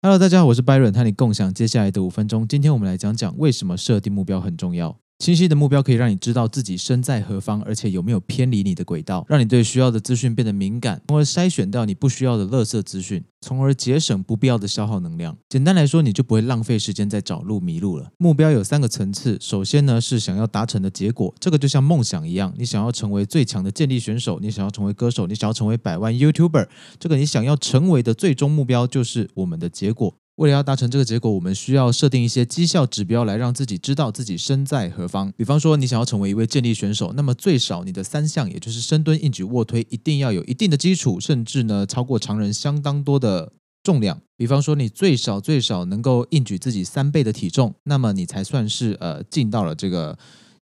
Hello，大家好，我是 Byron，和你共享接下来的五分钟。今天我们来讲讲为什么设定目标很重要。清晰的目标可以让你知道自己身在何方，而且有没有偏离你的轨道，让你对需要的资讯变得敏感，从而筛选掉你不需要的垃圾资讯，从而节省不必要的消耗能量。简单来说，你就不会浪费时间在找路迷路了。目标有三个层次，首先呢是想要达成的结果，这个就像梦想一样，你想要成为最强的健力选手，你想要成为歌手，你想要成为百万 YouTuber，这个你想要成为的最终目标就是我们的结果。为了要达成这个结果，我们需要设定一些绩效指标来让自己知道自己身在何方。比方说，你想要成为一位健力选手，那么最少你的三项，也就是深蹲、硬举、卧推，一定要有一定的基础，甚至呢超过常人相当多的重量。比方说，你最少最少能够硬举自己三倍的体重，那么你才算是呃进到了这个。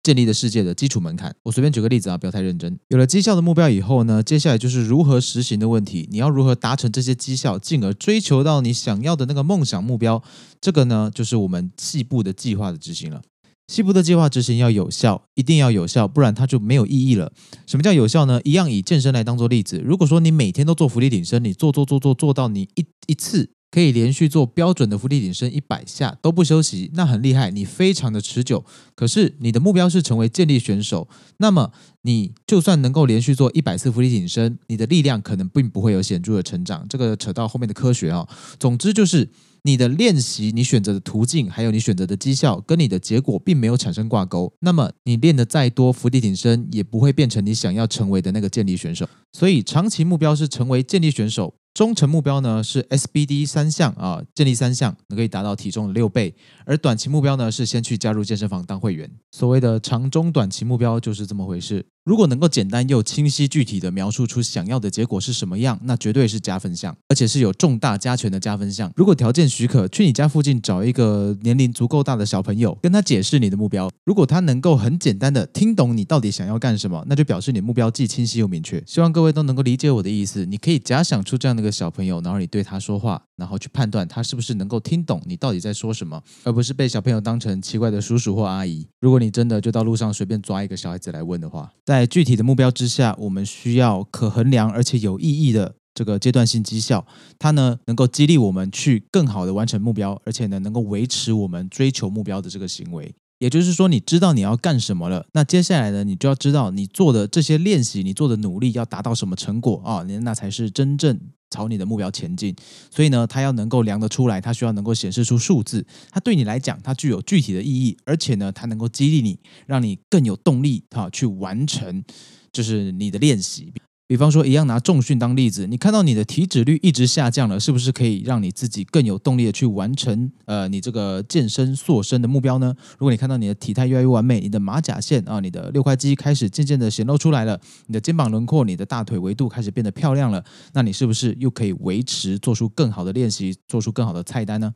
建立的世界的基础门槛，我随便举个例子啊，不要太认真。有了绩效的目标以后呢，接下来就是如何实行的问题。你要如何达成这些绩效，进而追求到你想要的那个梦想目标？这个呢，就是我们细部的计划的执行了。细部的计划执行要有效，一定要有效，不然它就没有意义了。什么叫有效呢？一样以健身来当做例子。如果说你每天都做浮力挺身，你做做做做做到你一一次。可以连续做标准的伏地挺身一百下都不休息，那很厉害，你非常的持久。可是你的目标是成为健力选手，那么你就算能够连续做一百次伏地挺身，你的力量可能并不会有显著的成长。这个扯到后面的科学啊。总之就是你的练习、你选择的途径，还有你选择的绩效，跟你的结果并没有产生挂钩。那么你练的再多伏地挺身，也不会变成你想要成为的那个健力选手。所以长期目标是成为健力选手。中程目标呢是 SBD 三项啊，建立三项，可以达到体重的六倍。而短期目标呢是先去加入健身房当会员。所谓的长中短期目标就是这么回事。如果能够简单又清晰具体的描述出想要的结果是什么样，那绝对是加分项，而且是有重大加权的加分项。如果条件许可，去你家附近找一个年龄足够大的小朋友，跟他解释你的目标。如果他能够很简单的听懂你到底想要干什么，那就表示你目标既清晰又明确。希望各位都能够理解我的意思。你可以假想出这样的一个小朋友，然后你对他说话，然后去判断他是不是能够听懂你到底在说什么，而不是被小朋友当成奇怪的叔叔或阿姨。如果你真的就到路上随便抓一个小孩子来问的话，在在具体的目标之下，我们需要可衡量而且有意义的这个阶段性绩效，它呢能够激励我们去更好的完成目标，而且呢能够维持我们追求目标的这个行为。也就是说，你知道你要干什么了，那接下来呢，你就要知道你做的这些练习，你做的努力要达到什么成果啊？那才是真正。朝你的目标前进，所以呢，它要能够量得出来，它需要能够显示出数字，它对你来讲，它具有具体的意义，而且呢，它能够激励你，让你更有动力哈去完成，就是你的练习。比方说，一样拿重训当例子，你看到你的体脂率一直下降了，是不是可以让你自己更有动力的去完成呃你这个健身塑身的目标呢？如果你看到你的体态越来越完美，你的马甲线啊，你的六块肌开始渐渐的显露出来了，你的肩膀轮廓、你的大腿维度开始变得漂亮了，那你是不是又可以维持做出更好的练习，做出更好的菜单呢？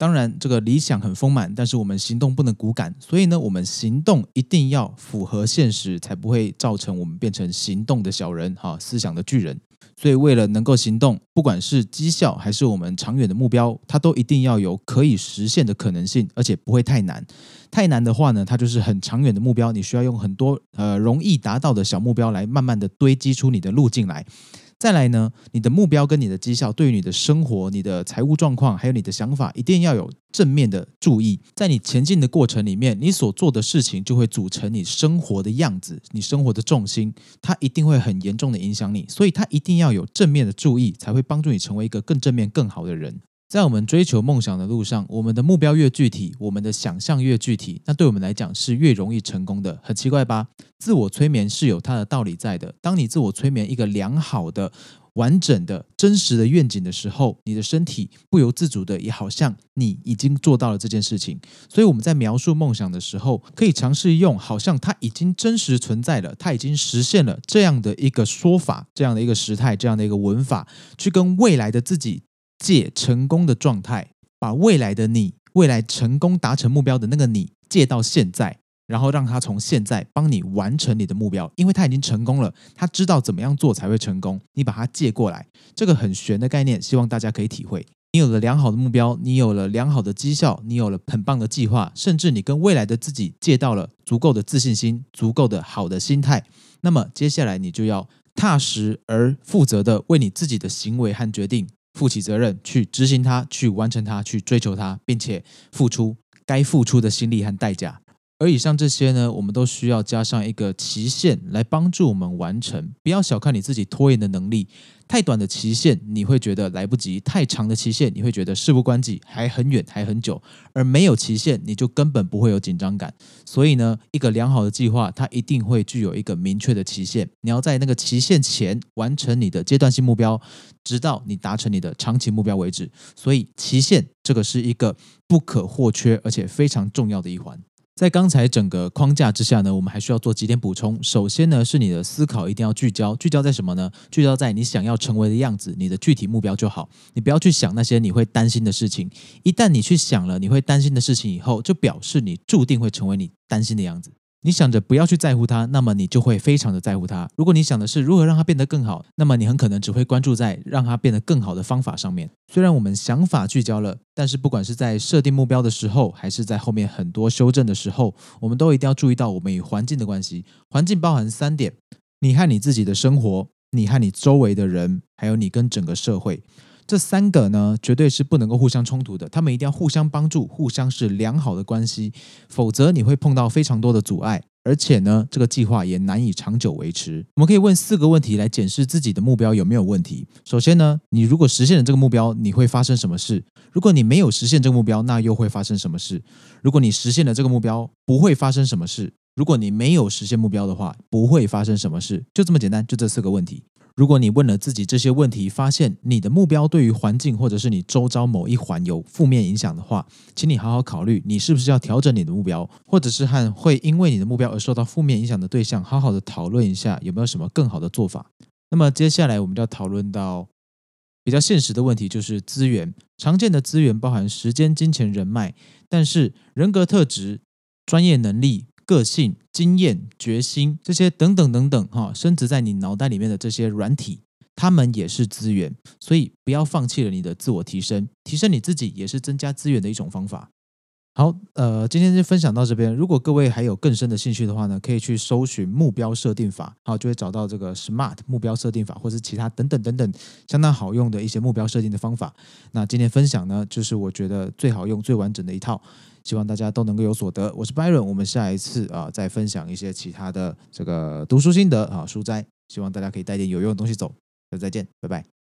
当然，这个理想很丰满，但是我们行动不能骨感，所以呢，我们行动一定要符合现实，才不会造成我们变成行动的小人哈，思想的巨人。所以，为了能够行动，不管是绩效还是我们长远的目标，它都一定要有可以实现的可能性，而且不会太难。太难的话呢，它就是很长远的目标，你需要用很多呃容易达到的小目标来慢慢的堆积出你的路径来。再来呢，你的目标跟你的绩效，对于你的生活、你的财务状况，还有你的想法，一定要有正面的注意。在你前进的过程里面，你所做的事情就会组成你生活的样子，你生活的重心，它一定会很严重的影响你。所以，它一定要有正面的注意，才会帮助你成为一个更正面、更好的人。在我们追求梦想的路上，我们的目标越具体，我们的想象越具体，那对我们来讲是越容易成功的。很奇怪吧？自我催眠是有它的道理在的。当你自我催眠一个良好的、完整的、真实的愿景的时候，你的身体不由自主的也好像你已经做到了这件事情。所以我们在描述梦想的时候，可以尝试用好像它已经真实存在了，它已经实现了这样的一个说法、这样的一个时态、这样的一个文法，去跟未来的自己。借成功的状态，把未来的你、未来成功达成目标的那个你借到现在，然后让他从现在帮你完成你的目标，因为他已经成功了，他知道怎么样做才会成功。你把它借过来，这个很玄的概念，希望大家可以体会。你有了良好的目标，你有了良好的绩效，你有了很棒的计划，甚至你跟未来的自己借到了足够的自信心、足够的好的心态，那么接下来你就要踏实而负责的为你自己的行为和决定。负起责任，去执行它，去完成它，去追求它，并且付出该付出的心力和代价。而以上这些呢，我们都需要加上一个期限来帮助我们完成。不要小看你自己拖延的能力，太短的期限你会觉得来不及，太长的期限你会觉得事不关己，还很远，还很久。而没有期限，你就根本不会有紧张感。所以呢，一个良好的计划，它一定会具有一个明确的期限。你要在那个期限前完成你的阶段性目标，直到你达成你的长期目标为止。所以，期限这个是一个不可或缺而且非常重要的一环。在刚才整个框架之下呢，我们还需要做几点补充。首先呢，是你的思考一定要聚焦，聚焦在什么呢？聚焦在你想要成为的样子，你的具体目标就好。你不要去想那些你会担心的事情。一旦你去想了你会担心的事情以后，就表示你注定会成为你担心的样子。你想着不要去在乎它，那么你就会非常的在乎它。如果你想的是如何让它变得更好，那么你很可能只会关注在让它变得更好的方法上面。虽然我们想法聚焦了，但是不管是在设定目标的时候，还是在后面很多修正的时候，我们都一定要注意到我们与环境的关系。环境包含三点：你和你自己的生活，你和你周围的人，还有你跟整个社会。这三个呢，绝对是不能够互相冲突的，他们一定要互相帮助，互相是良好的关系，否则你会碰到非常多的阻碍，而且呢，这个计划也难以长久维持。我们可以问四个问题来检视自己的目标有没有问题。首先呢，你如果实现了这个目标，你会发生什么事？如果你没有实现这个目标，那又会发生什么事？如果你实现了这个目标，不会发生什么事？如果你没有实现目标的话，不会发生什么事？就这么简单，就这四个问题。如果你问了自己这些问题，发现你的目标对于环境或者是你周遭某一环有负面影响的话，请你好好考虑，你是不是要调整你的目标，或者是和会因为你的目标而受到负面影响的对象，好好的讨论一下有没有什么更好的做法。那么接下来我们就要讨论到比较现实的问题，就是资源。常见的资源包含时间、金钱、人脉，但是人格特质、专业能力。个性、经验、决心这些等等等等，哈，升值在你脑袋里面的这些软体，它们也是资源，所以不要放弃了你的自我提升，提升你自己也是增加资源的一种方法。好，呃，今天就分享到这边。如果各位还有更深的兴趣的话呢，可以去搜寻目标设定法，好，就会找到这个 SMART 目标设定法，或是其他等等等等相当好用的一些目标设定的方法。那今天分享呢，就是我觉得最好用、最完整的一套。希望大家都能够有所得。我是 Byron，我们下一次啊再分享一些其他的这个读书心得啊书斋，希望大家可以带点有用的东西走。那再见，拜拜。